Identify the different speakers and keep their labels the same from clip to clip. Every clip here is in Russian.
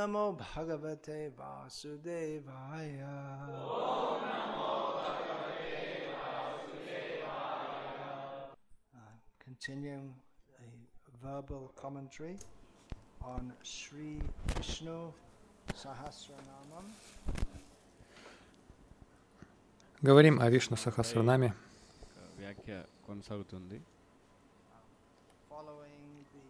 Speaker 1: Намо Бхагавате Васудевая. Ом Намо Бхагавате Васудевая. Continuing a verbal commentary on Sri Vishnu Sahasranamam.
Speaker 2: Говорим о Вишну Сахасранаме.
Speaker 1: Following the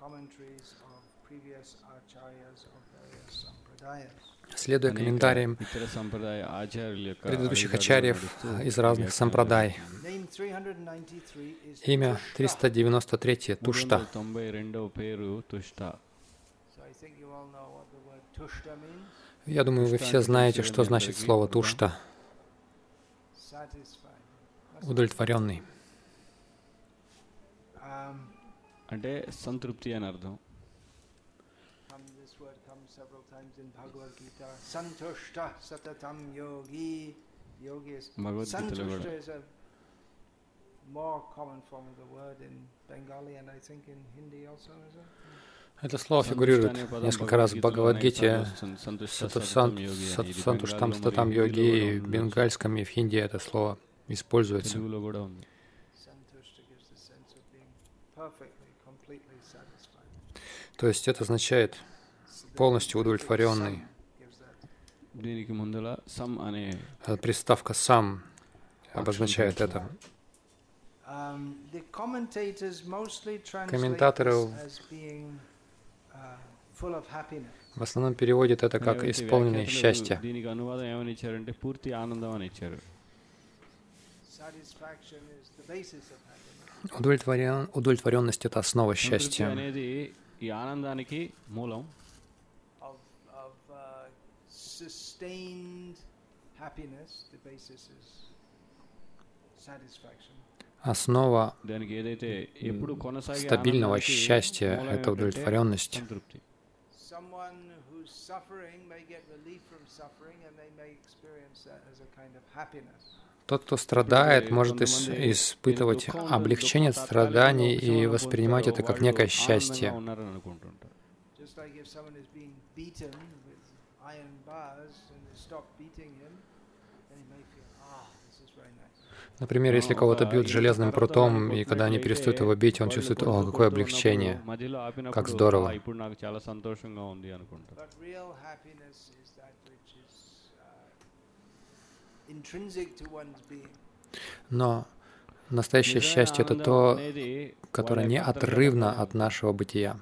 Speaker 1: commentaries on previous acharyas of various sampradayas.
Speaker 2: Следуя
Speaker 3: అనేక
Speaker 2: комментариям
Speaker 3: ఇతర సంప్రదాయ ఆచార్యుల యొక్క
Speaker 2: предыдущих
Speaker 3: అడుగుజాడలు
Speaker 2: ачарьев
Speaker 3: నడుస్తూ
Speaker 2: из разных
Speaker 3: వ్యాఖ్యానాలు
Speaker 2: сампрадай.
Speaker 1: Name 393 is
Speaker 2: Имя
Speaker 1: Tushta.
Speaker 2: 393 Тушта.
Speaker 3: 392వ పేరు తుష్ట
Speaker 1: So I think you all know what the word Tushta means.
Speaker 2: Я думаю, вы все знаете, что значит слово Тушта.
Speaker 1: Satisfied. That's
Speaker 2: Удовлетворенный.
Speaker 1: Um,
Speaker 3: అంటే సంతృప్తి అని అర్థం
Speaker 1: Бхагавадгита Лавара.
Speaker 2: Это слово фигурирует несколько раз в Бхагавадгите,
Speaker 3: Сатусантуштам
Speaker 2: Статам Йоги, в бенгальском и в хинди это слово используется. То есть это означает полностью удовлетворенный, Э, приставка «сам» обозначает это. Комментаторы в основном переводят это как «исполненное счастье». Удовлетворенность — это основа счастья. Основа стабильного счастья — это удовлетворенность. Тот, кто страдает, может ис- испытывать облегчение от страданий и воспринимать это как некое счастье. Например, если кого-то бьют железным прутом, и когда они перестают его бить, он чувствует, о, какое облегчение, как здорово. Но настоящее счастье — это то, которое неотрывно от нашего бытия.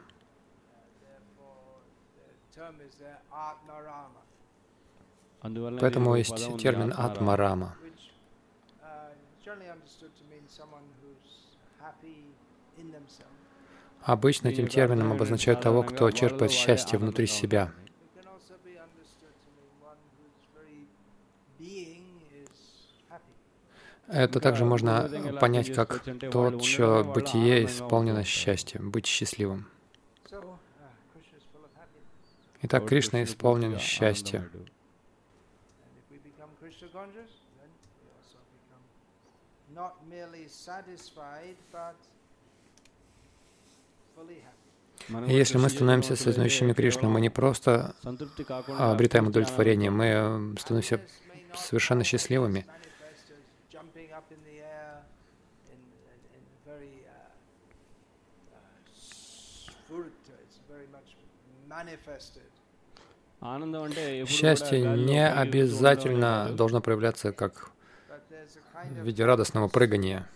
Speaker 2: Поэтому есть термин атмарама. Обычно этим термином обозначают того, кто черпает счастье внутри себя. Это также можно понять как тот, чье бытие исполнено счастьем, быть счастливым. Итак, Кришна исполнен
Speaker 3: счастьем.
Speaker 2: И если мы становимся сознающими Кришну, мы не просто обретаем удовлетворение, мы э, становимся совершенно счастливыми.
Speaker 1: manifested.
Speaker 2: Счастье не обязательно должно проявляться как в виде радостного прыгания.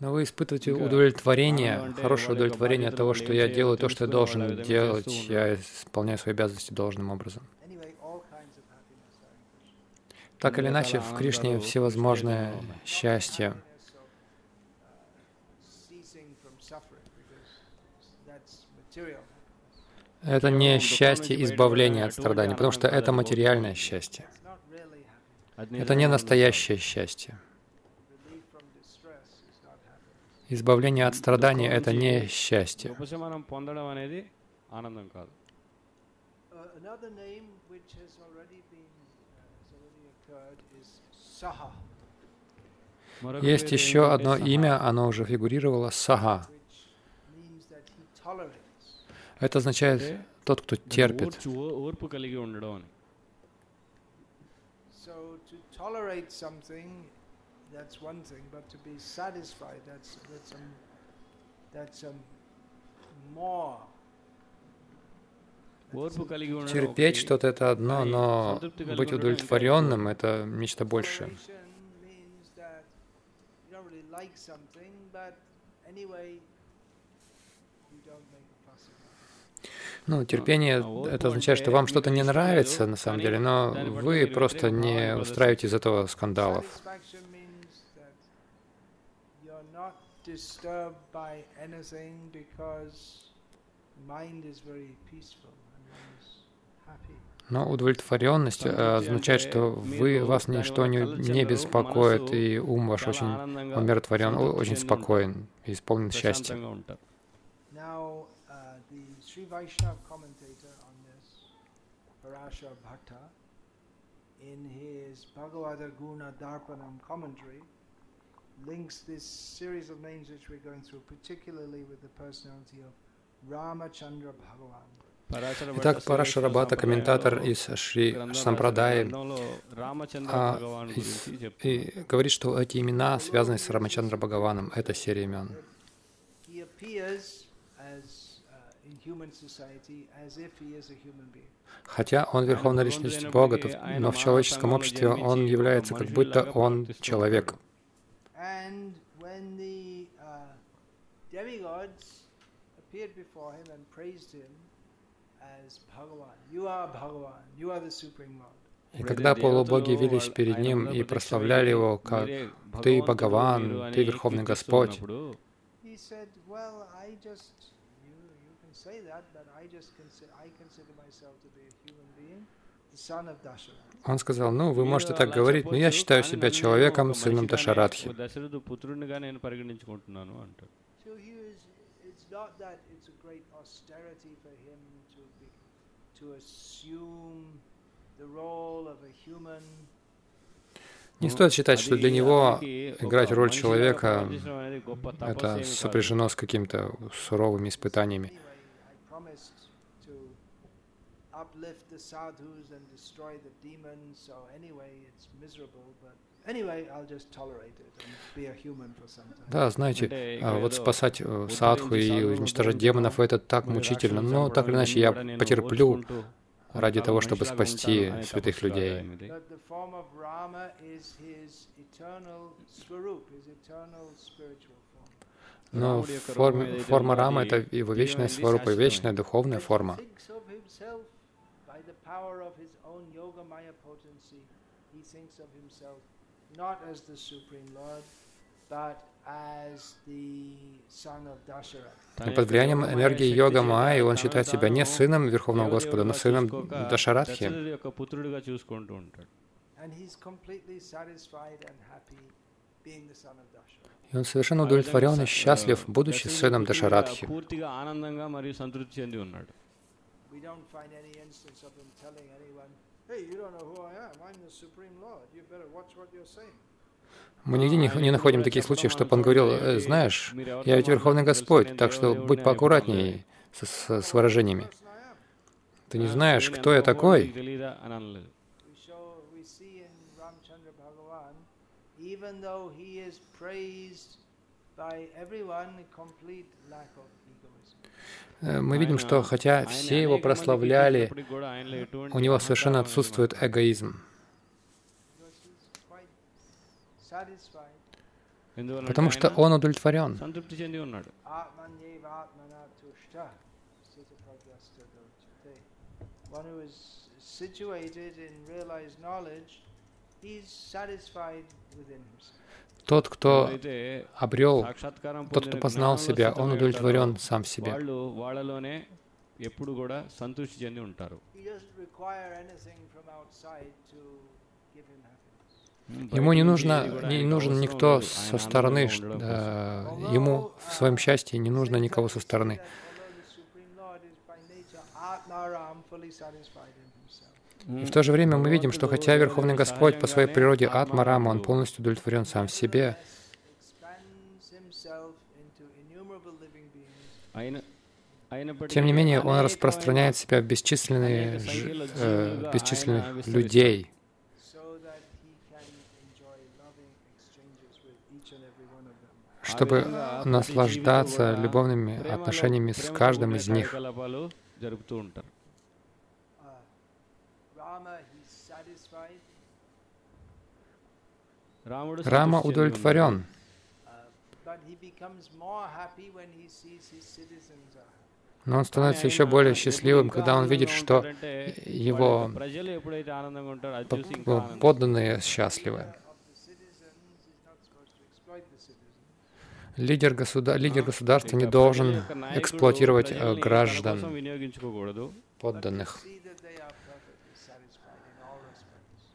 Speaker 2: Но вы испытываете удовлетворение, хорошее удовлетворение от того, что я делаю то, что я должен делать, я исполняю свои обязанности должным образом. Так или иначе, в Кришне всевозможное счастье. Это не счастье избавления от страданий, потому что это материальное счастье. Это не настоящее счастье. Избавление от страданий — это не счастье.
Speaker 1: Есть еще одно имя, оно уже фигурировало — саха. Это означает тот, кто терпит. Терпеть что-то это одно, но быть удовлетворенным это нечто большее. Ну, терпение а — это означает, что вам что-то не нравится на самом деле, но вы просто не устраиваете из этого скандалов. Но удовлетворенность э, означает, что вы, вас ничто не, не беспокоит, и ум ваш очень умиротворен, очень спокоен и исполнен счастья. Sri Vaishnava commentator on this, Parashar Bhatta, in his Bhagavata Guna Darpanam commentary, links this series of names which we're going through, particularly with the personality of Ramachandra Bhagavan. Итак, Параша Рабата, комментатор из Шри Сампрадаи, а, и, и говорит, что эти имена связаны с Рамачандра Бхагаваном. Это серия имен. Хотя он верховная личность Бога, но в человеческом обществе он является как будто он человек. И когда полубоги явились перед ним и прославляли его как «Ты Бхагаван, Ты Верховный Господь», say that, but I just consider, I consider myself to be a human being, the son of Dasharatha. Он сказал, ну, вы можете так говорить, но я считаю себя человеком, сыном Дашарадхи. Не стоит считать, что для него играть роль человека это сопряжено с какими-то суровыми испытаниями uplift the sadhus and destroy the demons. So anyway, it's miserable, but anyway, I'll just tolerate it and be a human for some time. Да, знаете, а, вот спасать э, садху и уничтожать демонов это так мучительно, но так или иначе я потерплю ради того, чтобы спасти святых людей. Но форма, форма Рама — это его вечная сварупа, вечная духовная форма power of his own yoga maya potency, he thinks of himself not as the Supreme Lord, but as the son of Dasharatha. Под влиянием энергии йога Майи он считает себя не сыном Верховного Господа, но сыном Дашарадхи. И он совершенно удовлетворен и счастлив, будучи сыном Дашарадхи. We don't find any instance of him telling anyone, hey, you don't know who I am, I'm the Supreme Lord, you better watch what you're saying. Мы нигде не, не находим таких случаев, чтобы он говорил, э, знаешь, я ведь Верховный Господь, так что будь поаккуратнее с, с, с выражениями. Ты не знаешь, кто я такой? by everyone, complete lack of мы видим, что хотя все его прославляли, у него совершенно отсутствует эгоизм. Потому что он удовлетворен. Тот, кто обрел, тот, кто познал себя, он удовлетворен сам в себе. Ему не нужно, не нужен никто со стороны, да, ему в своем счастье не нужно никого со стороны.
Speaker 2: И в то же время мы видим, что хотя Верховный Господь по своей природе Атма-Рама, Он полностью удовлетворен сам в себе, тем не менее, Он распространяет себя в бесчисленные, э, бесчисленных людей, чтобы наслаждаться любовными отношениями с каждым из них. Рама удовлетворен, но он становится еще более счастливым, когда он видит, что его подданные счастливы. Лидер, государ... Лидер государства не должен эксплуатировать э, граждан, подданных.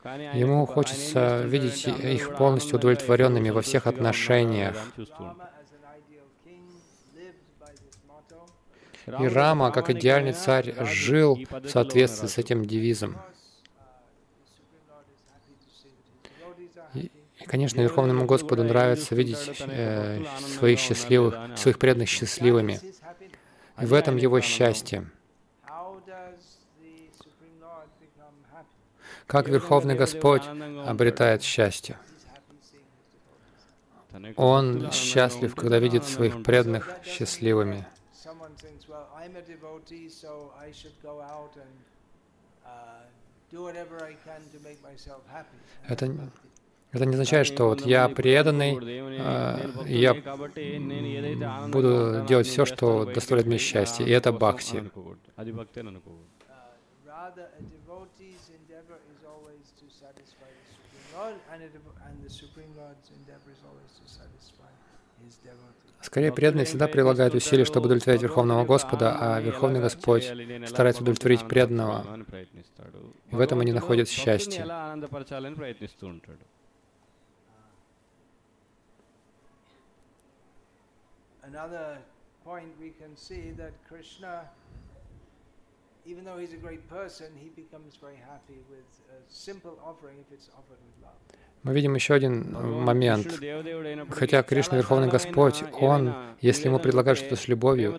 Speaker 2: Ему хочется видеть их полностью удовлетворенными во всех отношениях. И Рама, как идеальный царь, жил в соответствии с этим девизом. И, конечно, Верховному Господу нравится видеть э, своих счастливых, своих преданных счастливыми. И в этом его счастье. как Верховный Господь обретает счастье. Он счастлив, когда видит своих преданных счастливыми. Это, это не означает, что вот я преданный, э, я буду делать все, что доставляет мне счастье, и это бхакти. Скорее, преданные всегда прилагают усилия, чтобы удовлетворить Верховного Господа, а Верховный Господь старается удовлетворить преданного. И в этом они находят счастье.
Speaker 1: Point we can see that Krishna even though he's a great person, he becomes very happy with a simple offering if it's offered with love.
Speaker 2: Мы видим еще один э, момент. Хотя Кришна Верховный Господь, Он, если Ему предлагают что-то с любовью,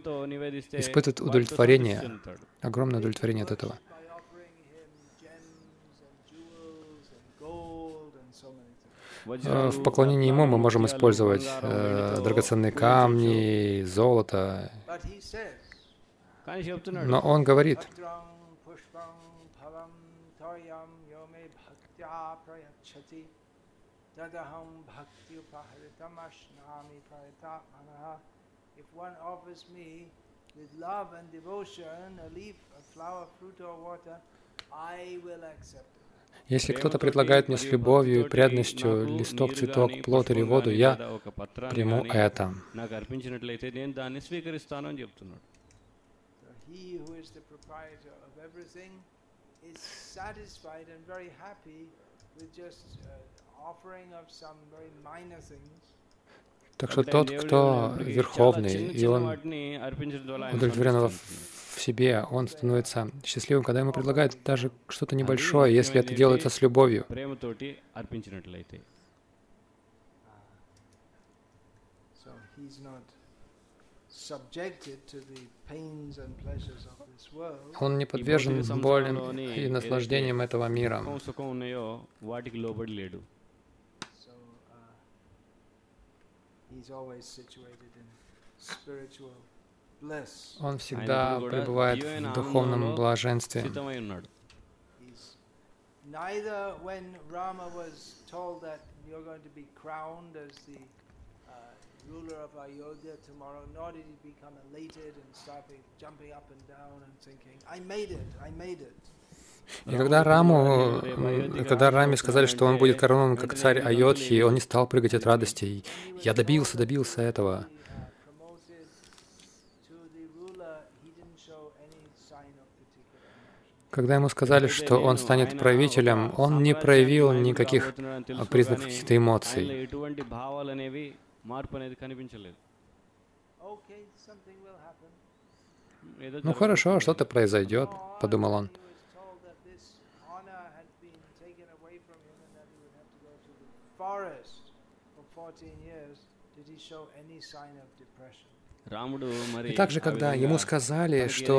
Speaker 2: испытывает удовлетворение, огромное удовлетворение от этого. Э, в поклонении Ему мы можем использовать э, драгоценные камни, золото но Он говорит,
Speaker 1: Bhadrang pushpam phalam toyam yome bhaktya prayachati tadaham bhakti upaharitam ashnami prayatatmanaha. If one offers me with love and devotion a leaf, a flower, fruit or water, I will accept it.
Speaker 2: если кто-то предлагает мне с любовью и преданностью листок, цветок, плод или воду, я приму это. Так что тот, кто верховный, и он удовлетворен в себе, он становится счастливым, когда ему предлагают даже что-то небольшое, если это делается с любовью.
Speaker 1: He's not
Speaker 2: он не подвержен болям и наслаждениям этого мира.
Speaker 1: Uh,
Speaker 2: Он всегда пребывает в духовном блаженстве.
Speaker 1: Neither when Rama was told that you're going to be crowned as the ruler of Ayodhya tomorrow, nor did he become elated and started jumping up and down and thinking, I made it, I made it.
Speaker 2: И когда Раму, когда Раме сказали, что он будет коронован как царь Айодхи, он не стал прыгать от радости. Я добился, добился этого. Когда ему сказали, что он станет правителем, он не проявил никаких признаков каких-то эмоций.
Speaker 3: మార్పు అనేది కనిపించలేదు.
Speaker 2: Ну хорошо, что-то произойдет, подумал он. И также, когда ему сказали, что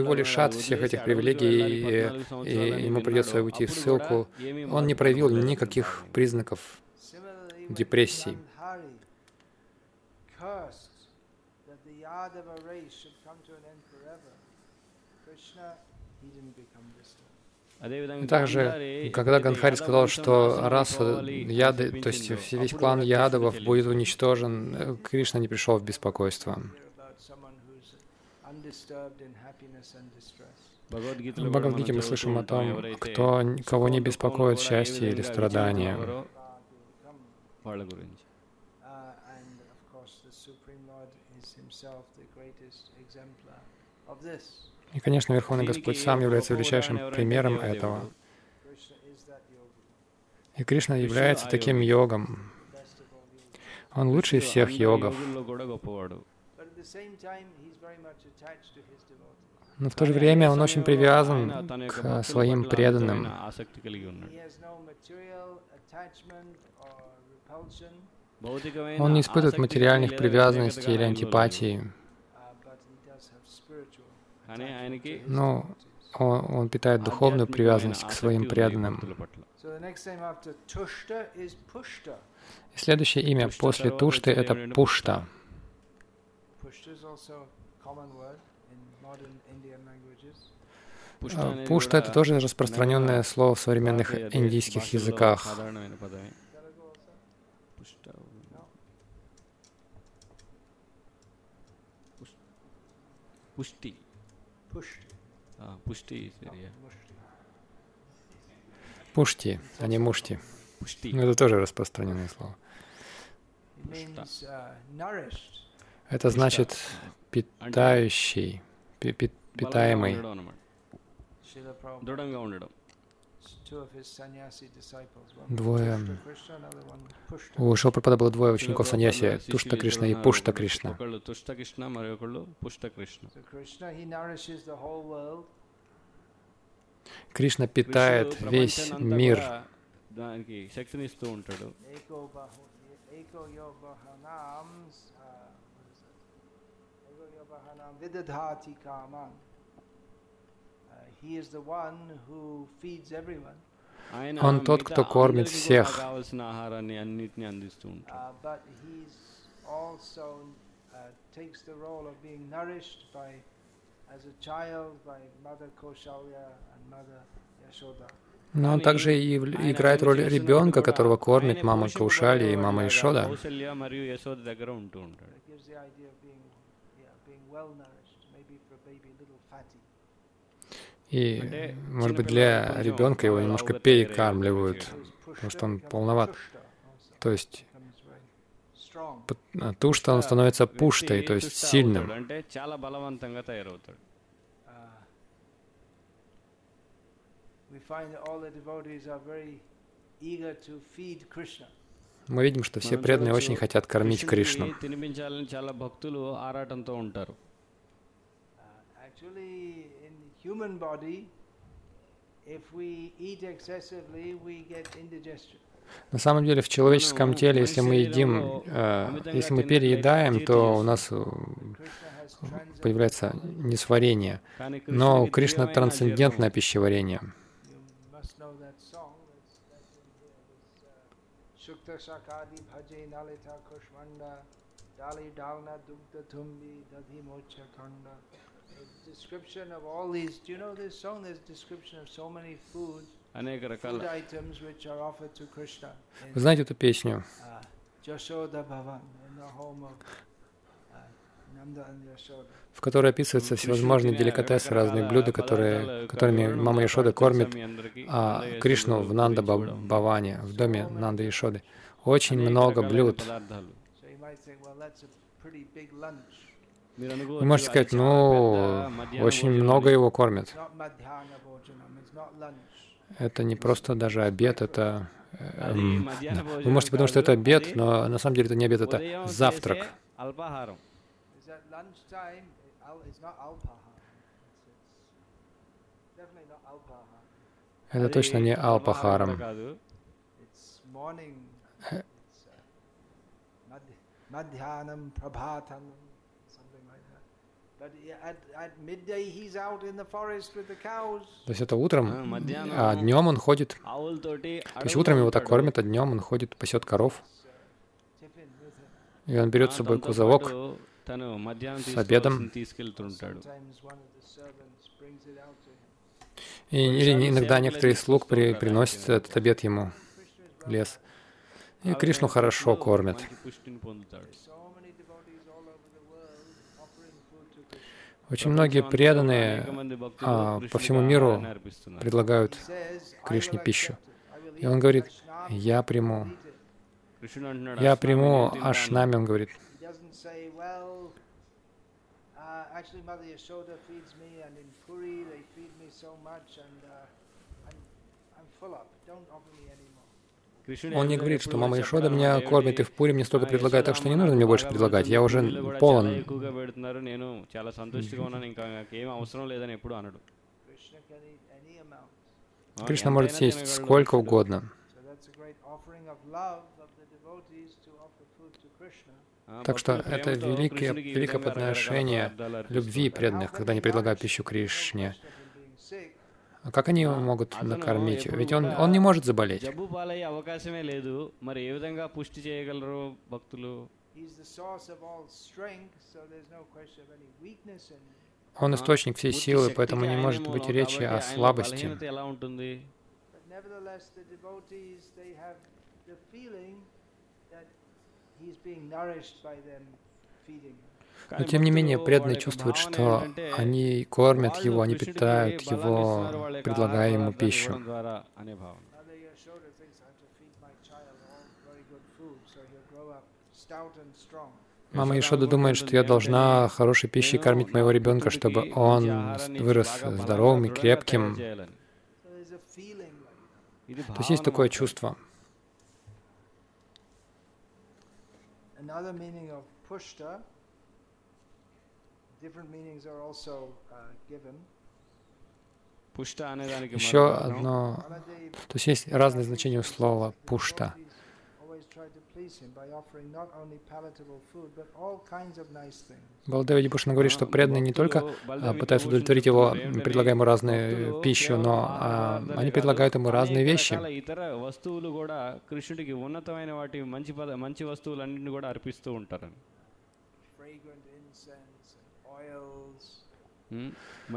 Speaker 2: его лишат всех этих привилегий и, и ему придется уйти в ссылку, он не проявил никаких признаков депрессии. Также, когда Ганхари сказал, что раса Яды, то есть весь клан Ядовов будет уничтожен, э, Кришна не пришел в беспокойство. В Бхагавадгите мы слышим о том, кто, кого не беспокоит счастье или страдания. И, конечно, Верховный Господь сам является величайшим примером этого. И Кришна является таким йогом. Он лучший из всех йогов. Но в то же время он очень привязан к своим преданным. Он не испытывает материальных привязанностей или антипатии,
Speaker 1: ну,
Speaker 2: но он, он питает духовную привязанность к своим преданным. И следующее имя после Тушты — это Пушта. Пушта — это тоже распространенное слово в современных индийских языках.
Speaker 3: पुष्टि पुष्टि
Speaker 1: а,
Speaker 3: пушти,
Speaker 1: извини.
Speaker 2: Пушти, а не мушти.
Speaker 3: Пушти.
Speaker 2: Ну, это тоже распространенное слово. Это значит питающий, питаемый. Двое. У Шилпрапада было двое учеников Саньяси, Тушта Кришна и Пушта Кришна. Кришна питает весь мир.
Speaker 1: Видадхати
Speaker 3: каман.
Speaker 2: Он тот, кто кормит всех. Но он также и играет роль ребенка, которого кормит мама Каушали и мама Ишода. И, может быть, для ребенка его немножко перекармливают, потому что он полноват. То есть то, что он становится пуштой, то есть сильным. Мы видим, что все преданные очень хотят кормить Кришну.
Speaker 1: Actually, human body, if we eat excessively, we get indigestion.
Speaker 2: На самом деле в человеческом теле, если мы едим, э, если мы переедаем, то у нас э, появляется несварение. Но у
Speaker 3: Кришна
Speaker 2: трансцендентное пищеварение.
Speaker 1: You must know that song. That's, that's in here. This, uh, Shukta Shakadi Bhaje Nalita Kushmanda Dali Dalna Dugda Tumbi Dadhi Mocha Kanda. A description of all these. Do you know this song? There's description of so many foods,
Speaker 3: అనేక రకాల
Speaker 1: food items which are offered to Krishna.
Speaker 2: Вы
Speaker 1: In,
Speaker 2: знаете эту песню?
Speaker 1: uh, Jashoda Bhavan, in the home of uh, Nanda and Yashoda.
Speaker 2: в которой описываются всевозможные деликатесы, разные блюда, которые, которыми мама Ишода кормит а, Кришну в Нанда Ба- Баване, в доме Нанда Ишоды. Очень много блюд. Вы можете сказать, ну, очень много его кормят. Это не просто даже обед, это... Эм, вы можете подумать, что это обед, но на самом деле это не обед, это завтрак. Это точно не алпахарам.
Speaker 1: Madhyanam Prabhatanam
Speaker 2: то есть это утром,
Speaker 3: а,
Speaker 2: а днем он ходит. То есть утром его так кормят, а днем он ходит, пасет коров. И он берет с собой кузовок с обедом. И, или иногда некоторые слуг при, приносят этот обед ему, лес. И Кришну хорошо кормят. Очень многие преданные а, по всему миру предлагают Кришне пищу. И он говорит, я приму. Я приму ашнами, он говорит.
Speaker 1: Actually,
Speaker 2: он не говорит, что мама Ишода меня кормит и в пуре мне столько предлагает, так что не нужно мне больше предлагать, я уже полон. Кришна может съесть сколько угодно. Так что это великое, великое подношение любви преданных, когда они предлагают пищу Кришне. А как они его могут накормить? Ведь он, он не может заболеть. Он источник всей силы, поэтому не может быть речи о слабости.
Speaker 1: Feeding.
Speaker 2: Но тем не менее преданные чувствуют, что они кормят его, они питают его, предлагая ему пищу. Мама Ишода думает, что я должна хорошей пищей кормить моего ребенка, чтобы он вырос здоровым и крепким. То есть есть такое чувство.
Speaker 1: Another meaning of pushta
Speaker 2: еще одно... То есть есть разные значения у слова «пушта». Балдевиди Пушна говорит, что преданные не только пытаются удовлетворить его, предлагая ему разную пищу, но а, они предлагают ему разные вещи.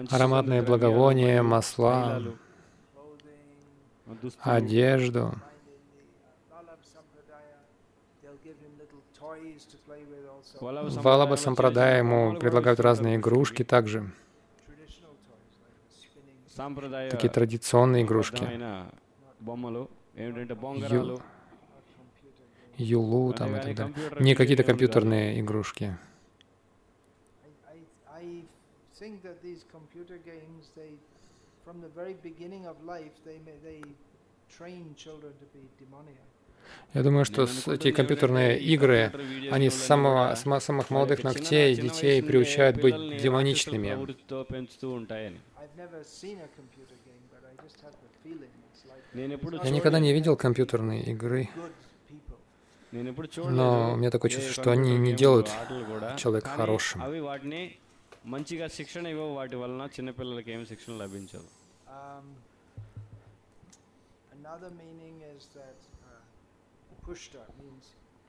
Speaker 2: ароматные благовония, масла, одежду.
Speaker 3: Валаба
Speaker 2: Сампрадая ему предлагают разные игрушки также, такие традиционные игрушки.
Speaker 3: Ю...
Speaker 2: Юлу там и так далее. Не какие-то компьютерные игрушки
Speaker 1: think that these computer games, they, from the very beginning of life, they, they train children to be demoniac.
Speaker 2: Я думаю, что эти компьютерные игры, они с, самого, с самых молодых ногтей детей приучают быть демоничными. Я никогда не видел компьютерные игры, но у меня такое чувство, что они не делают человека хорошим.
Speaker 3: అవి వాటిని మంచిగా శిక్షణ ఇవ్వవు వాటి వలన చిన్నపిల్లలకి ఏమి శిక్షణ లభించదు
Speaker 1: Um, another meaning is that uh, pushta means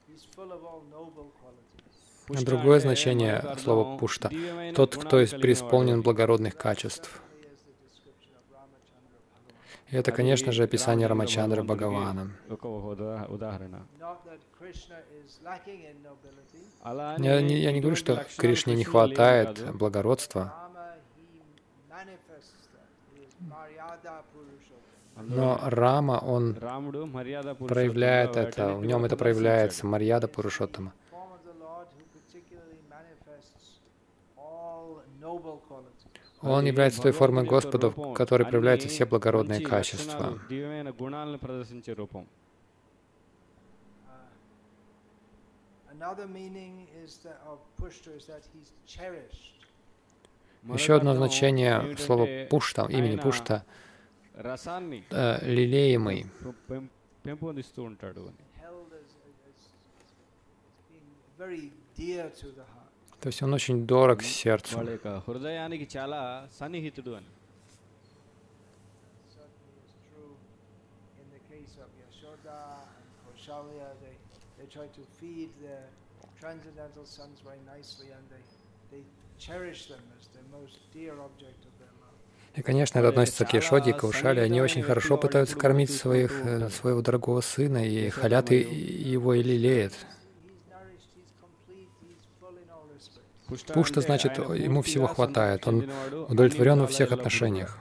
Speaker 1: he's full of all noble qualities.
Speaker 3: పుష్ట
Speaker 2: Другое
Speaker 3: అంటే
Speaker 2: значение
Speaker 3: మరొక
Speaker 2: слова
Speaker 3: అర్థం,
Speaker 2: пушта.
Speaker 3: దివ్యమైన
Speaker 2: Тот,
Speaker 3: గుణాలు
Speaker 2: кто есть
Speaker 3: కలిగిన
Speaker 2: преисполнен
Speaker 3: వాడు.
Speaker 2: благородных качеств. Это, конечно же, описание Рамачандры Бхагавана. Я не, я не говорю, что Кришне не хватает благородства, но Рама, он проявляет это, в нем это проявляется, Марьяда Пурушоттама. Он является той формой Господа, в которой проявляются все благородные качества. Еще одно значение слова «пушта», имени «пушта» — э, «лелеемый».
Speaker 1: Very dear to the heart.
Speaker 2: То есть он очень дорог сердцу. И, конечно, это относится к Ешоде и Каушале. Они очень хорошо пытаются кормить своих, э, своего дорогого сына, и халят его и
Speaker 3: лелеют.
Speaker 2: Пушта значит, ему всего хватает, он удовлетворен во всех отношениях.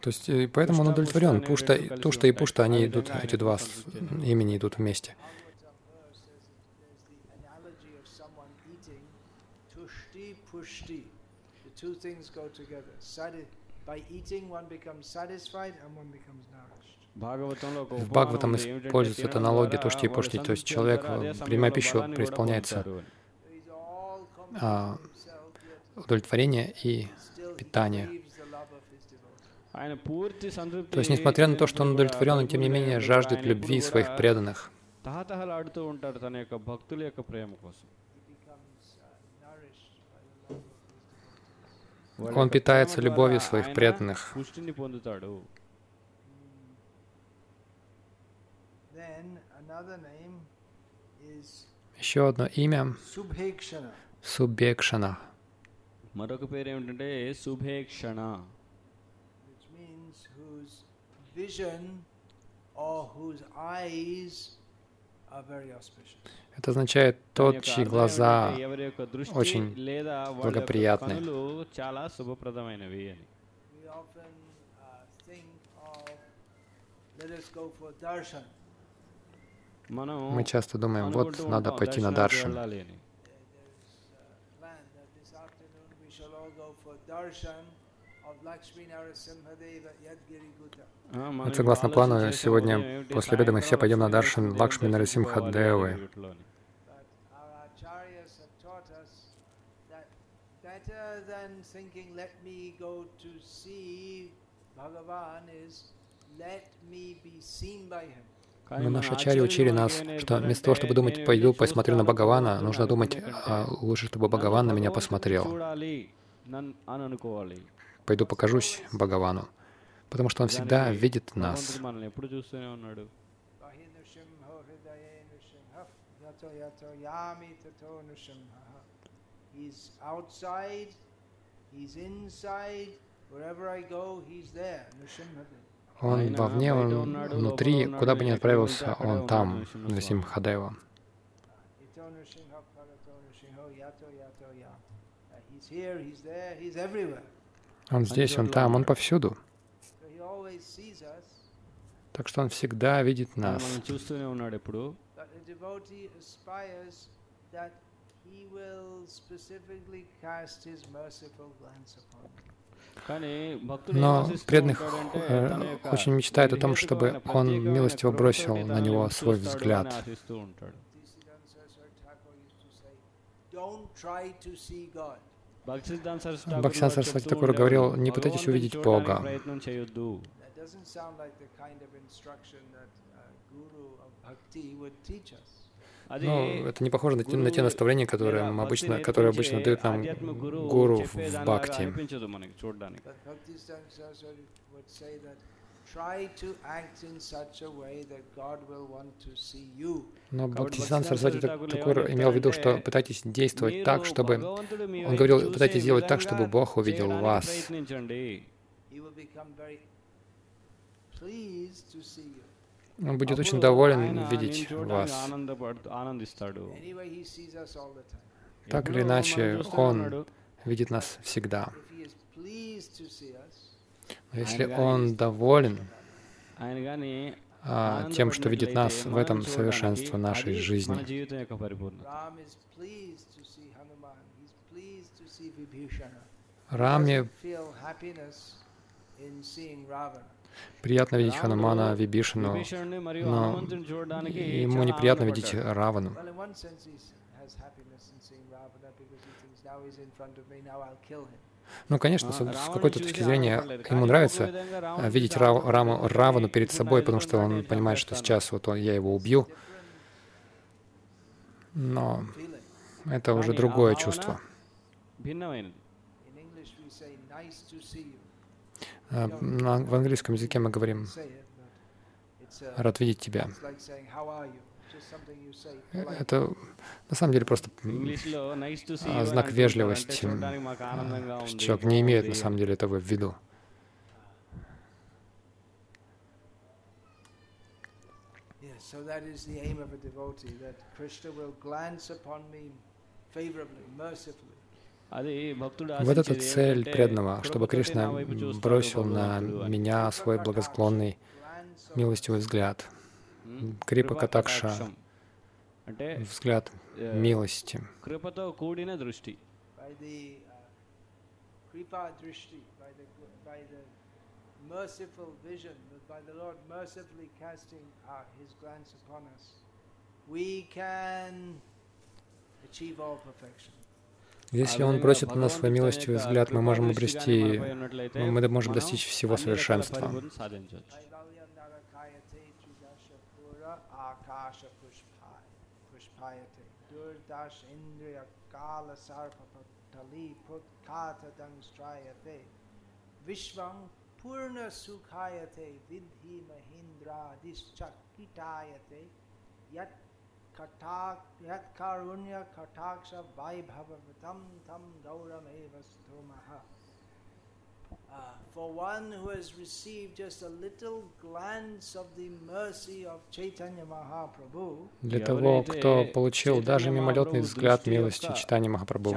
Speaker 2: То есть, и поэтому он удовлетворен. Пушта, тушта и пушта, они идут, эти два имени идут вместе.
Speaker 1: By eating, one becomes satisfied and one becomes nourished.
Speaker 2: В Бхагаватам используется эта аналогия что и пушти, то есть человек, э, принимая пищу, преисполняется а, удовлетворение и питание. То есть, несмотря на то, что он удовлетворен, он тем не менее жаждет любви своих преданных. Он питается любовью своих преданных. Еще одно имя
Speaker 1: Subhekshana. —
Speaker 2: Суббекшана.
Speaker 3: మరొక పేరు ఏమిటంటే శుభేక్షణ
Speaker 1: which means whose vision or whose eyes are very auspicious.
Speaker 2: Это означает
Speaker 3: దాని
Speaker 2: тот,
Speaker 3: యొక్క
Speaker 2: чьи
Speaker 3: అర్థం
Speaker 2: глаза
Speaker 3: ఏమిటంటే ఎవరి యొక్క దృష్టి
Speaker 2: очень
Speaker 3: లేదా వాళ్ళ యొక్క
Speaker 2: благоприятны. Мы часто думаем, вот надо пойти на даршан. Вот согласно плану, сегодня после обеда мы все пойдем на даршан Лакшми Нарасимха
Speaker 1: Let me be seen by him.
Speaker 2: Но наши Нашачари учили нас, что вместо того, чтобы думать «пойду посмотрю на Бхагавана», нужно думать а «лучше, чтобы Бхагаван на меня посмотрел». «Пойду покажусь Бхагавану», потому что он всегда видит нас.
Speaker 1: He's inside, wherever I go, he's there, Nrsimhadev.
Speaker 2: Он вовне, он внутри, куда бы ни отправился, он там, Насим Хадева. Он здесь, он там, он повсюду. Так что он всегда видит нас. Но преданных э, очень мечтает о том, чтобы он милостиво бросил на него свой взгляд.
Speaker 3: Бхактисидан
Speaker 2: Сарасвати
Speaker 3: Такур
Speaker 2: говорил, не пытайтесь увидеть Бога.
Speaker 1: That doesn't sound like.
Speaker 3: Но
Speaker 2: ну, это не похоже на те, на те наставления, которые обычно, которые обычно дают нам гуру в бхакти. Но
Speaker 3: Бхактисан
Speaker 2: Сарасвати
Speaker 3: так,
Speaker 2: имел в виду, что пытайтесь действовать так, чтобы... Он говорил, пытайтесь сделать так, чтобы Бог увидел вас. Он будет очень доволен видеть вас. Так или иначе, Он видит нас всегда. Но если Он доволен а, тем, что видит нас в этом совершенстве нашей жизни, Раме Приятно видеть Ханумана Вибишину, но ему неприятно видеть Равану. Ну, конечно, с, с какой-то точки зрения ему нравится а, видеть Рав, Раму, Равану перед собой, потому что он понимает, что сейчас вот он, я его убью. Но это уже другое чувство. Э, в английском языке мы говорим «рад видеть тебя». Это на самом деле просто а, знак вежливости.
Speaker 3: Э,
Speaker 2: человек не имеет на самом деле этого в виду.
Speaker 1: Favorably, mercifully.
Speaker 2: Вот
Speaker 3: эта
Speaker 2: цель преданного, чтобы Кришна бросил на меня свой благосклонный, милостивый взгляд. Крипа Катакша — взгляд милости.
Speaker 1: we can achieve all perfection.
Speaker 2: Если Он бросит на нас свой милостивый взгляд, мы можем обрести, мы можем достичь всего совершенства.
Speaker 1: Vishvam purna sukhayate vidhi mahindra dischakitayate yat uh, for one who has received just a little glance of the mercy of Chaitanya Mahaprabhu,
Speaker 2: Для того, кто получил даже мимолетный взгляд милости читания Махапрабху,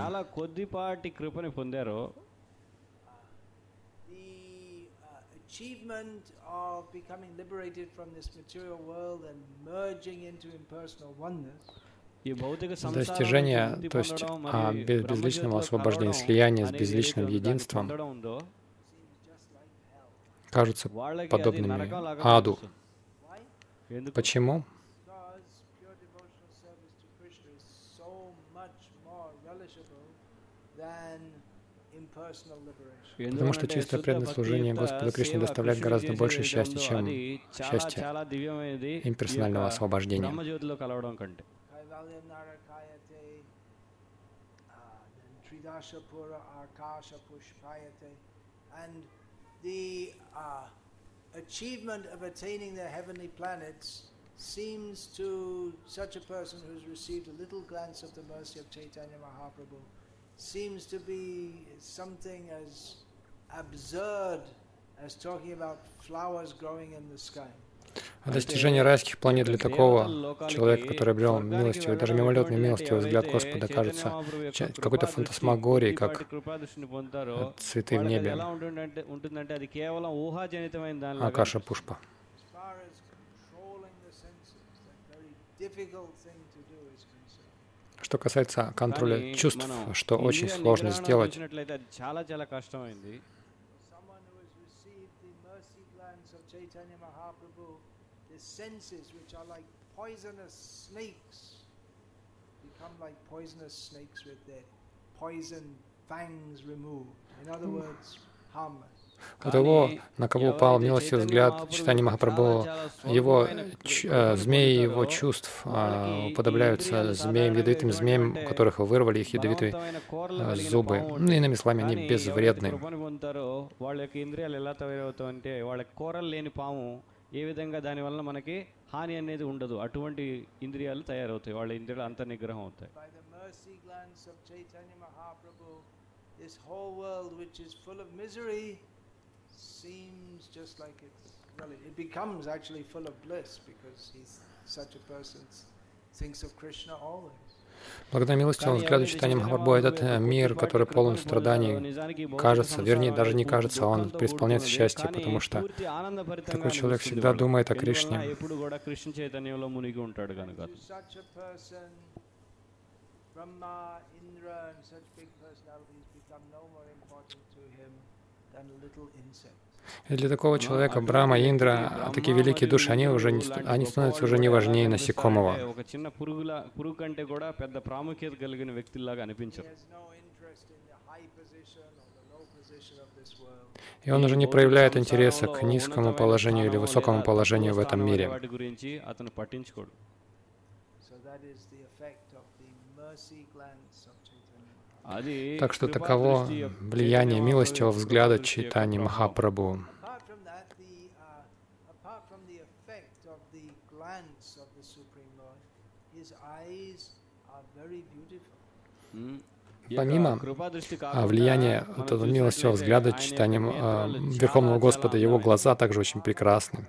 Speaker 1: achievement of becoming liberated from this material world and merging into impersonal oneness.
Speaker 2: Достижение, то есть а, без безличного освобождения, слияния с безличным единством, кажутся подобными аду. Почему?
Speaker 1: Than
Speaker 2: Потому что чистое преданное служение Господу Кришне доставляет гораздо больше счастья, чем счастье имперсонального освобождения.
Speaker 1: achievement of attaining their heavenly planets seems to such a person who's received a little glance of the mercy of Chaitanya Mahaprabhu seems to be something as absurd as talking about flowers growing in the sky.
Speaker 2: А достижение райских планет для такого человека, который обрел милостивый, даже мимолетный милостивый взгляд Господа, кажется какой-то фантасмагорией, как цветы в небе. Акаша Пушпа. Что касается контроля чувств, что очень сложно сделать, у того, на кого упал милостивый взгляд читания Махапрабху, его ч- э, змеи его чувств а, уподобляются змеям, ядовитым змеям, у которых вырвали их ядовитые
Speaker 3: బలవంతమైన కోరలు
Speaker 2: э,
Speaker 3: కలిగిన
Speaker 2: зубы.
Speaker 3: పాము
Speaker 2: Ну, иными словами,
Speaker 3: కానీ
Speaker 2: они
Speaker 3: ఎవరైతే
Speaker 2: безвредны.
Speaker 3: కృపను పొందుతారో వాళ్ళ యొక్క ఇంద్రియాలు ఎలా తయారవుతాయంటే వాళ్ళ కోరలు లేని పాము ఏ విధంగా దాని వలన మనకి హాని అనేది ఉండదు అటువంటి ఇంద్రియాలు తయారవుతాయి వాళ్ళ ఇంద్రియాలు అంత నిగ్రహం అవుతాయి
Speaker 1: By the mercy glance of Chaitanya Mahaprabhu, this whole world, which is full of misery, seems just like it's really, it becomes actually full of bliss because he's such a person thinks of Krishna always.
Speaker 2: Благодаря милостивому взгляду читания Махапрабху, этот э, мир, который полон страданий, кажется, вернее, даже не кажется, он преисполняется счастья, потому что такой человек всегда думает о Кришне. И для такого человека Брама, Индра, такие великие души, они, уже не, они становятся уже не важнее насекомого. И он уже не проявляет интереса к низкому положению или высокому положению в этом мире.
Speaker 1: So that is
Speaker 2: так что таково влияние милостивого взгляда
Speaker 3: читания
Speaker 2: Махапрабху. Помимо а, влияния этого милостивого взгляда читанием а,
Speaker 3: э,
Speaker 2: Верховного Господа, его глаза также очень прекрасны.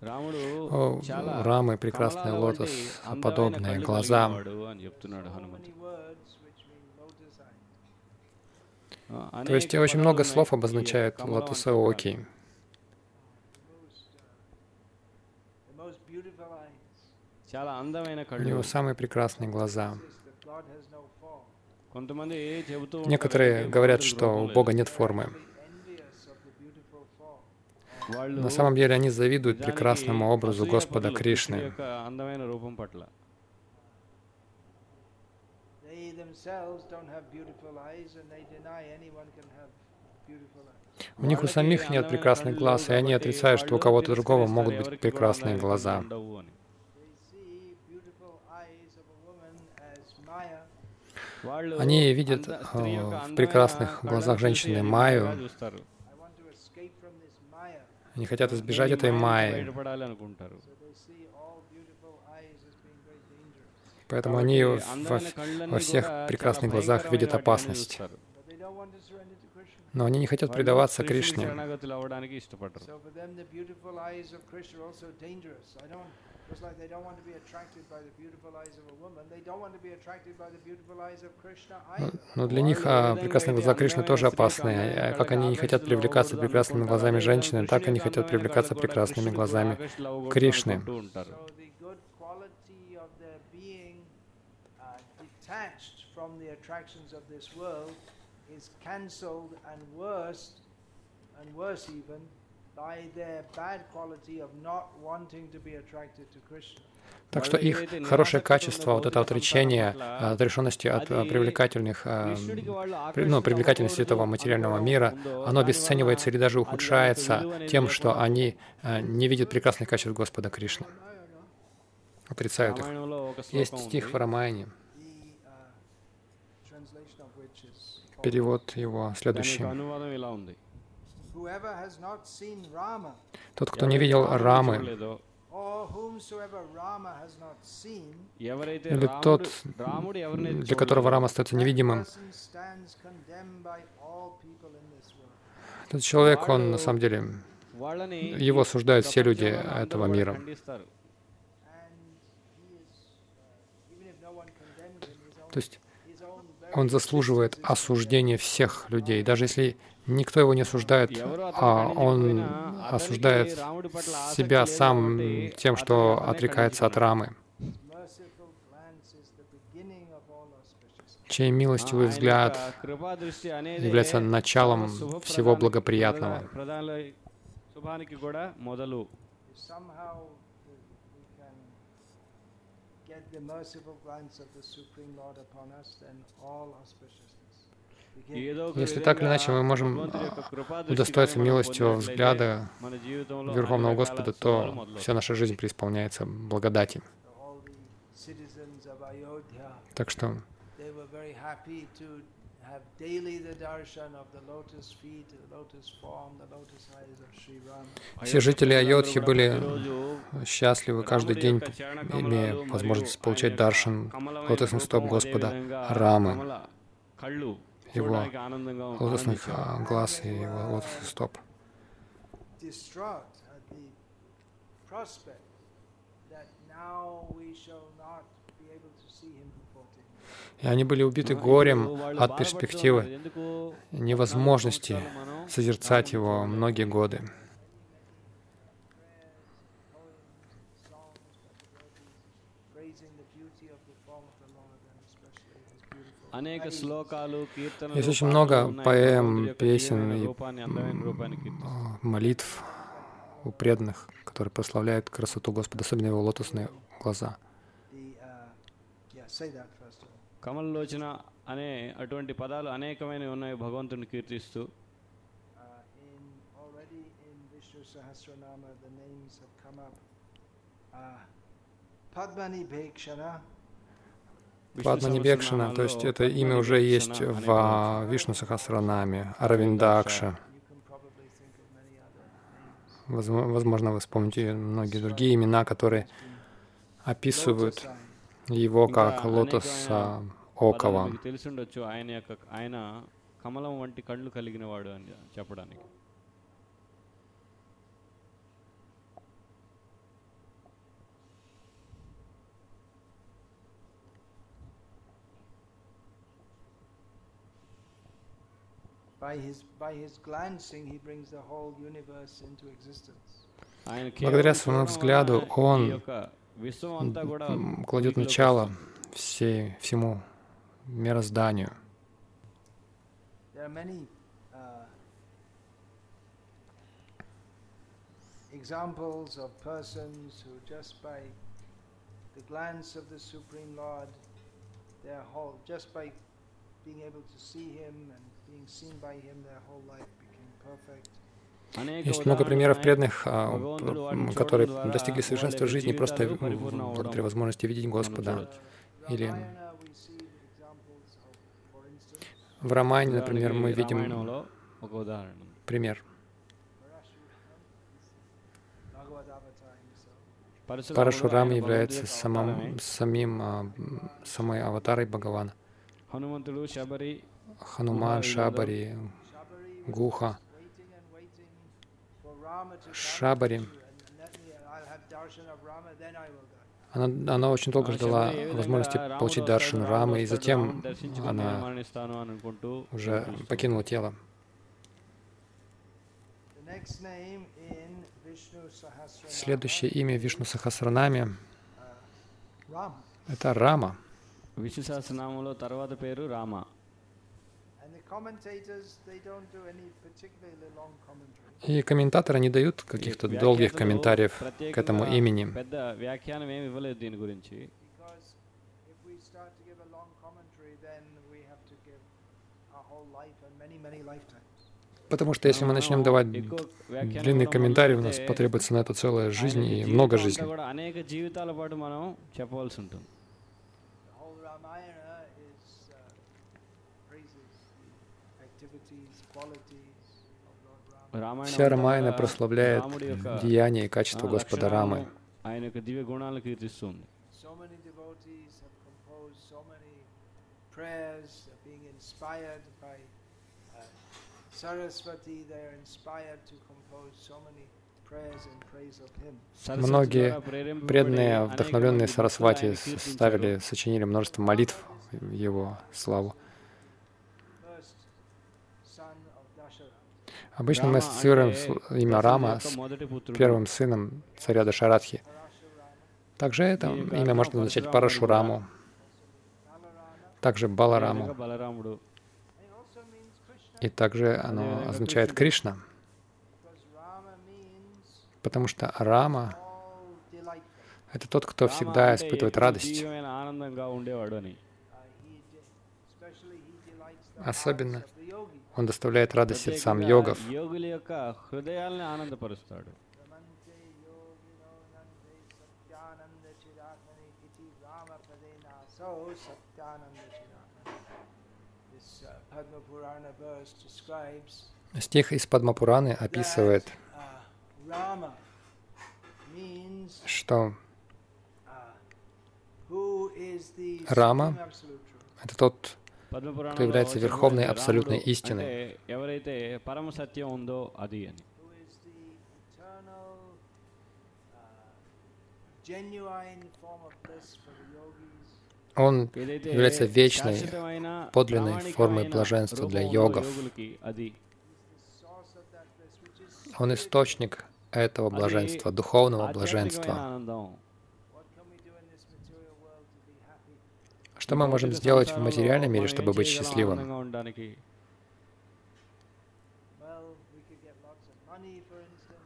Speaker 2: Рамы прекрасный лотос, подобные
Speaker 3: глазам.
Speaker 2: То есть очень много слов обозначают лотосооки. У него самые прекрасные глаза. Некоторые говорят, что у Бога нет формы. На самом деле они завидуют прекрасному образу Господа Кришны. У них у самих нет прекрасных глаз, и они отрицают, что у кого-то другого могут быть прекрасные глаза. Они видят э, в прекрасных глазах женщины Майю. Они хотят избежать этой майи. Поэтому они во, во всех прекрасных глазах видят опасность. Но они не хотят предаваться Кришне.
Speaker 1: Just like they don't want to be attracted by the beautiful eyes of a woman, they don't want to be attracted by the beautiful eyes of Krishna either.
Speaker 2: Но для них прекрасные глаза Кришны тоже опасны. Как они не хотят привлекаться прекрасными глазами женщины, так они хотят привлекаться прекрасными глазами Кришны.
Speaker 1: from the attractions of this world is cancelled and worse, and worse even,
Speaker 2: так что их хорошее качество, вот это отречение, отрешенности от э, привлекательных, э, ну, привлекательности этого материального мира, оно обесценивается или даже ухудшается тем, что они э, не видят прекрасных качеств Господа Кришны, отрицают их. Есть стих в Рамайне, перевод его следующий. Тот, кто не видел Рамы, или тот, для которого Рама остается невидимым, этот человек, он на самом деле, его осуждают все люди этого мира. То есть он заслуживает осуждения всех людей, даже если Никто его не осуждает, а он осуждает себя сам тем, что отрекается от Рамы. чей милостивый взгляд является началом всего благоприятного.
Speaker 1: get the merciful glance of the Supreme Lord upon us, then all
Speaker 3: auspicious
Speaker 2: если так или иначе мы можем
Speaker 3: а,
Speaker 2: удостоиться милостивого взгляда Верховного Господа, то вся наша жизнь преисполняется благодати. Так что все жители Айодхи были счастливы каждый день, имея возможность получать даршан лотосных стоп Господа Рамы его лотосных глаз и его лотосных стоп. И они были убиты горем от перспективы невозможности созерцать его многие годы. Есть очень
Speaker 3: పాటలు
Speaker 2: много
Speaker 3: ఉన్నాయి.
Speaker 2: поэм,
Speaker 3: భగవంతుడి యొక్క
Speaker 2: песен
Speaker 3: దివ్యమైన
Speaker 2: и,
Speaker 3: రూపాన్ని, అందమైన రూపాన్ని కీర్తిస్తారు.
Speaker 2: а, молитв у преданных, которые прославляют красоту Господа, особенно его лотосные глаза.
Speaker 1: The, uh, yeah, say that first of all.
Speaker 3: కమల్లోచన అనే అటువంటి పదాలు అనేకమైనవి ఉన్నాయి భగవంతుని కీర్తిస్తూ
Speaker 1: Uh, in already in Vishnu Sahasranama, the names have come up. Uh, Padmani Bhekshana,
Speaker 2: Падмани Бекшина, то есть это имя уже есть в Вишну Сахасранаме, Аравиндакша. Возможно, вы вспомните многие другие имена, которые описывают его как
Speaker 3: Лотоса
Speaker 2: окова. Благодаря своему взгляду он кладет начало всей, всему мирозданию.
Speaker 1: examples of persons who just by the glance of the Supreme Lord, their whole, just by being able to see Him and
Speaker 2: есть много примеров преданных, которые достигли совершенства жизни просто благодаря возможности видеть Господа. Или в романе, например, мы видим пример. Парашурам является самым, самим, самой аватарой Бхагавана. Хануман Шабари, Гуха, Шабари. Она, она очень долго ждала возможности получить
Speaker 3: даршин
Speaker 2: Рамы, и затем она уже покинула тело. Следующее имя Вишну Сахасранаме — это Рама.
Speaker 1: Вишну Сахасранамуло Тарвада Рама.
Speaker 2: И комментаторы не дают каких-то долгих комментариев к этому имени. Потому что если мы начнем давать длинный комментарий, у нас потребуется на это целая жизнь и много жизней. Вся Рамайна прославляет деяния и качества Господа Рамы. Многие преданные, вдохновленные Сарасвати, составили, сочинили множество молитв его славу. Обычно мы ассоциируем имя Рама с первым сыном царя Дашарадхи. Также это имя может означать
Speaker 3: Парашураму,
Speaker 2: также Балараму. И также оно означает
Speaker 3: Кришна,
Speaker 2: потому что Рама — это тот, кто всегда испытывает радость. Особенно он доставляет радость сердцам йогов. Стих из Падмапураны описывает, что
Speaker 1: Рама —
Speaker 2: это тот, кто является верховной абсолютной истиной. Он является вечной, подлинной формой блаженства для йогов. Он источник этого блаженства, духовного блаженства. Что мы можем сделать в материальном мире, чтобы быть счастливым?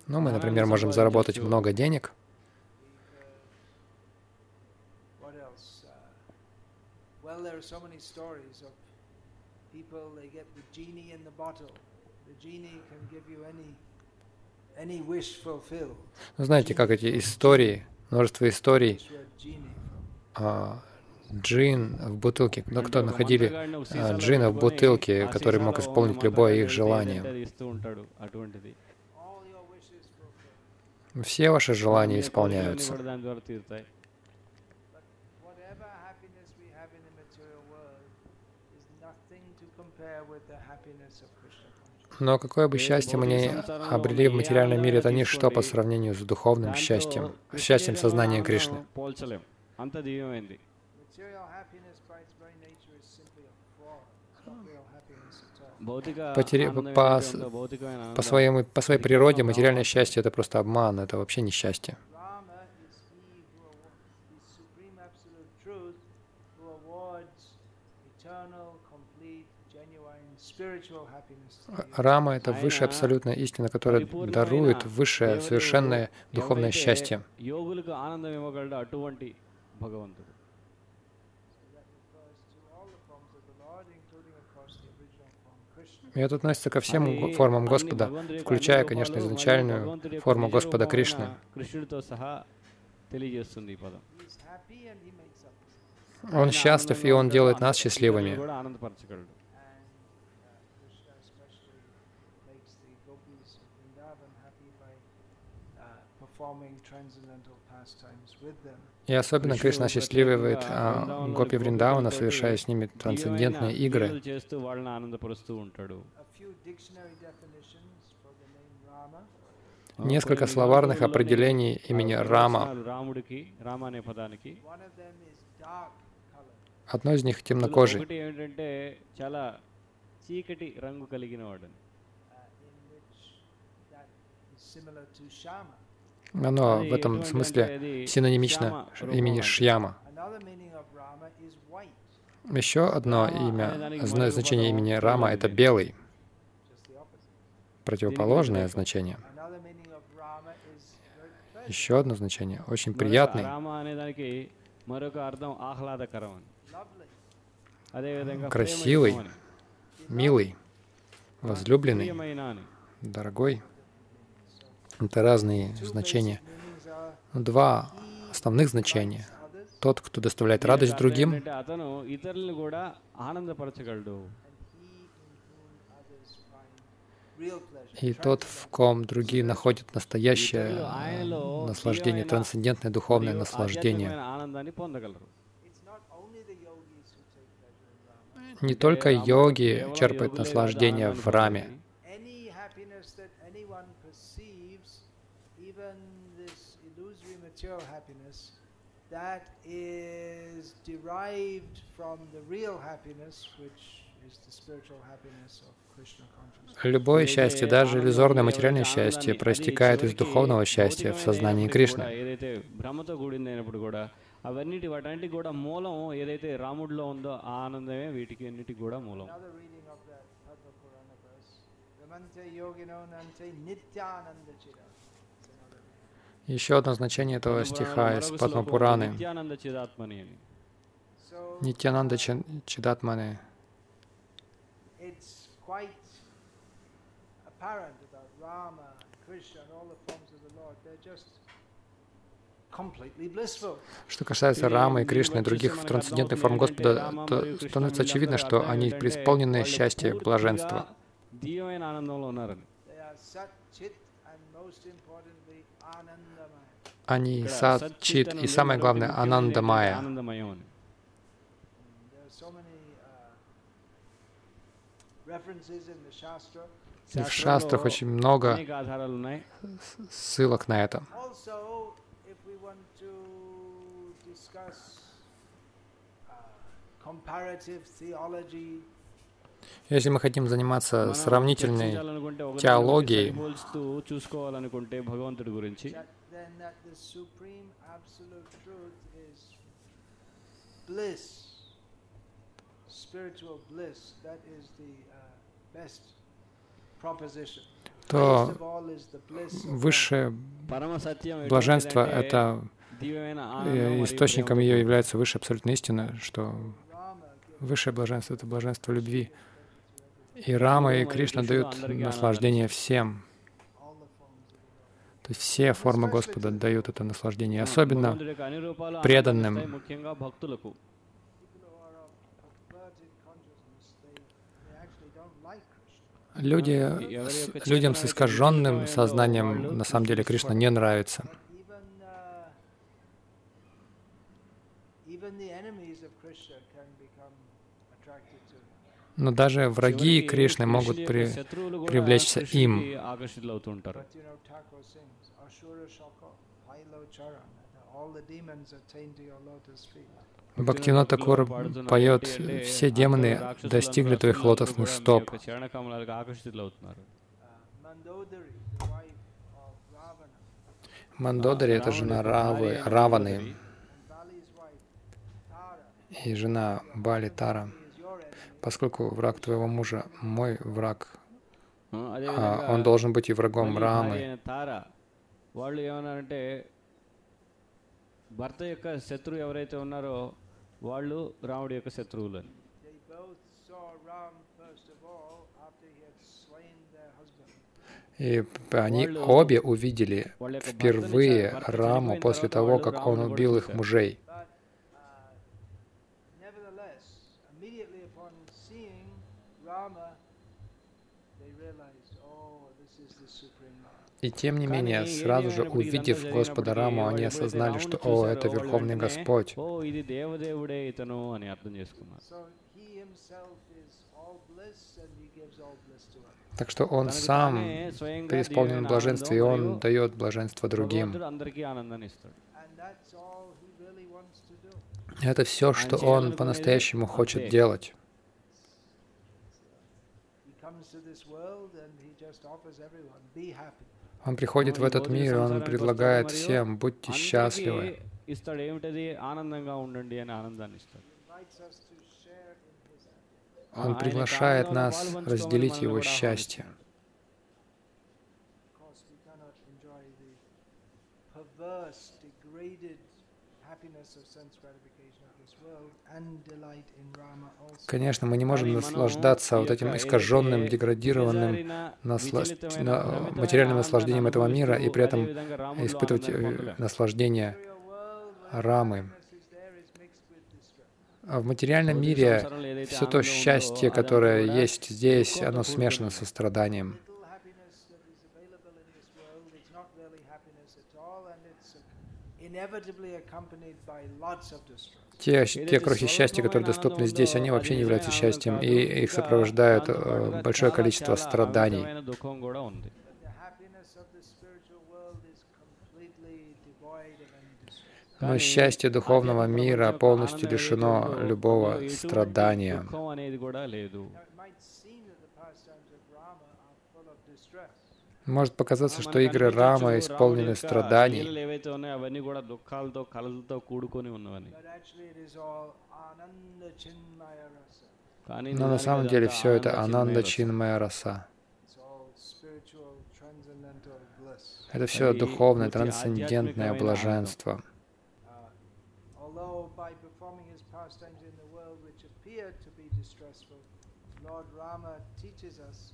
Speaker 2: Ну, мы, например, можем заработать много денег. Ну, Знаете, как эти истории, множество историй, а, джин в бутылке. Но кто находили а, джина в бутылке, который мог исполнить любое их желание? Все ваши желания исполняются. Но какое бы счастье мы не обрели в материальном мире, это ничто по сравнению с духовным счастьем, счастьем сознания Кришны. По, по,
Speaker 3: по,
Speaker 2: своему, по своей природе материальное счастье — это просто обман, это вообще не счастье. Рама — это высшая абсолютная истина, которая дарует высшее, совершенное духовное счастье. И это относится ко всем формам Господа, включая, конечно, изначальную форму Господа Кришны. Он счастлив, и Он делает нас счастливыми.
Speaker 1: Uh, with them.
Speaker 2: И особенно Кришна осчастливывает а, гопи Вриндавана, совершая с ними трансцендентные игры. Несколько словарных определений имени Рама. Одно из них — темнокожий. Оно в этом смысле синонимично имени Шьяма. Еще одно имя, значение имени Рама — это белый. Противоположное значение. Еще одно значение — очень приятный. Красивый, милый, возлюбленный, дорогой — это разные значения. Два основных значения. Тот, кто доставляет радость другим, и тот, в ком другие находят настоящее наслаждение, трансцендентное духовное наслаждение. Не только йоги черпают наслаждение в раме.
Speaker 1: material happiness, that is derived from the real happiness, which is the spiritual happiness of Krishna consciousness.
Speaker 2: Любое счастье, даже иллюзорное материальное счастье, проистекает из духовного счастья в сознании Кришны.
Speaker 3: ఏదైతే భ్రమతో కూడింది అయినప్పుడు కూడా అవన్నిటి వాటన్నిటికి కూడా మూలం ఏదైతే రాముడిలో ఉందో ఆ ఆనందమే వీటికి అన్నిటికి కూడా మూలం
Speaker 1: Another reading
Speaker 2: еще одно значение этого стиха из
Speaker 1: Падмапураны.
Speaker 2: Нитянанда Чидатманы. Что касается Рамы и Кришны и других трансцендентных форм Господа, то становится очевидно, что они преисполнены счастья, блаженства. Они Сад, Чит и самое главное Ананда Майя. И в шастрах очень много ссылок на это. Если мы хотим заниматься сравнительной теологией, то высшее блаженство — это э, источником ее является высшая абсолютная истина, что высшее блаженство — это блаженство любви. И Рама и Кришна дают наслаждение всем. То есть все формы Господа дают это наслаждение, особенно преданным. Люди, с, людям с искаженным сознанием на самом деле Кришна не нравится. но даже враги Кришны могут при, привлечься им. Бхактина Такур поет, все демоны достигли твоих лотосных стоп. Мандодари — это жена Равы, Раваны. И жена Бали Тара —
Speaker 1: is your enemy.
Speaker 2: Поскольку враг твоего мужа — мой враг,
Speaker 3: ఆ,
Speaker 2: а
Speaker 3: అదేవిధంగా
Speaker 2: он должен быть и врагом
Speaker 3: మళ్ళీ భార్య
Speaker 2: Рамы.
Speaker 3: అయిన తార వాళ్ళు ఏమన్నారంటే భర్త యొక్క శత్రువు ఎవరైతే ఉన్నారో వాళ్ళు రాముడి యొక్క శత్రువులు అని
Speaker 1: They both saw Ram first of all after he had slain their husband.
Speaker 2: И п- они обе увидели
Speaker 3: వాళ్ళ యొక్క భర్తని
Speaker 2: впервые
Speaker 3: చ- భర్త
Speaker 2: Раму
Speaker 3: చనిపోయిన
Speaker 2: после
Speaker 3: తర్వాత
Speaker 2: того,
Speaker 3: వాళ్ళు
Speaker 2: как он
Speaker 3: రాముని కూడా
Speaker 2: убил их
Speaker 3: చూశారు.
Speaker 2: мужей. И тем не менее, сразу же увидев Господа Раму, они осознали, что «О, это Верховный Господь». Так что Он сам преисполнен блаженства, и Он дает блаженство другим. Это все, что Он по-настоящему хочет делать. Он приходит в этот мир, Он предлагает всем, будьте счастливы. Он приглашает нас разделить Его счастье.
Speaker 1: of sense gratification.
Speaker 2: Конечно, мы не можем наслаждаться вот этим искаженным, деградированным насла- на- материальным наслаждением этого мира и при этом испытывать э, наслаждение Рамы. А в материальном мире все то счастье, которое есть здесь, оно смешано со страданием.
Speaker 1: Inevitably accompanied by lots of distress
Speaker 2: те, те крохи счастья, которые доступны здесь, они вообще не являются счастьем, и их сопровождают большое количество страданий. Но счастье духовного мира полностью лишено любого страдания. Может показаться, что игры Рама исполнены страданий, но на самом деле все это Ананда Чинмая Раса. Это все духовное, трансцендентное блаженство.
Speaker 1: Lord Rama teaches us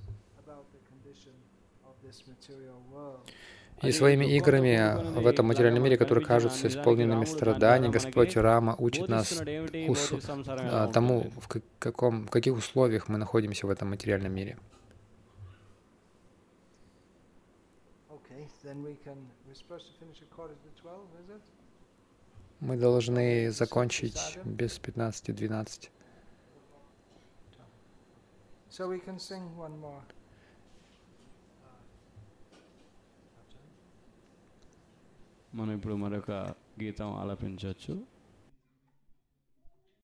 Speaker 2: и своими играми в этом материальном мире, которые кажутся исполненными страданий, Господь Рама учит нас ус, а, тому, в, каком, в каких условиях мы находимся в этом материальном мире. Мы должны закончить без 15-12.
Speaker 1: So we can sing one more.
Speaker 3: మనం ఇప్పుడు మరొక గీతం ఆలపించవచ్చు.